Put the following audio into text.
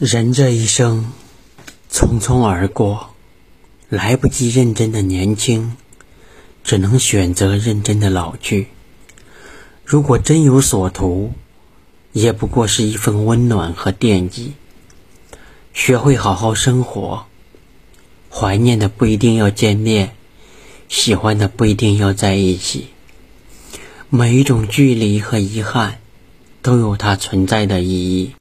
人这一生匆匆而过来不及认真的年轻只能选择认真的老去。如果真有所图也不过是一份温暖和惦记。学会好好生活怀念的不一定要见面喜欢的不一定要在一起。每一种距离和遗憾都有它存在的意义。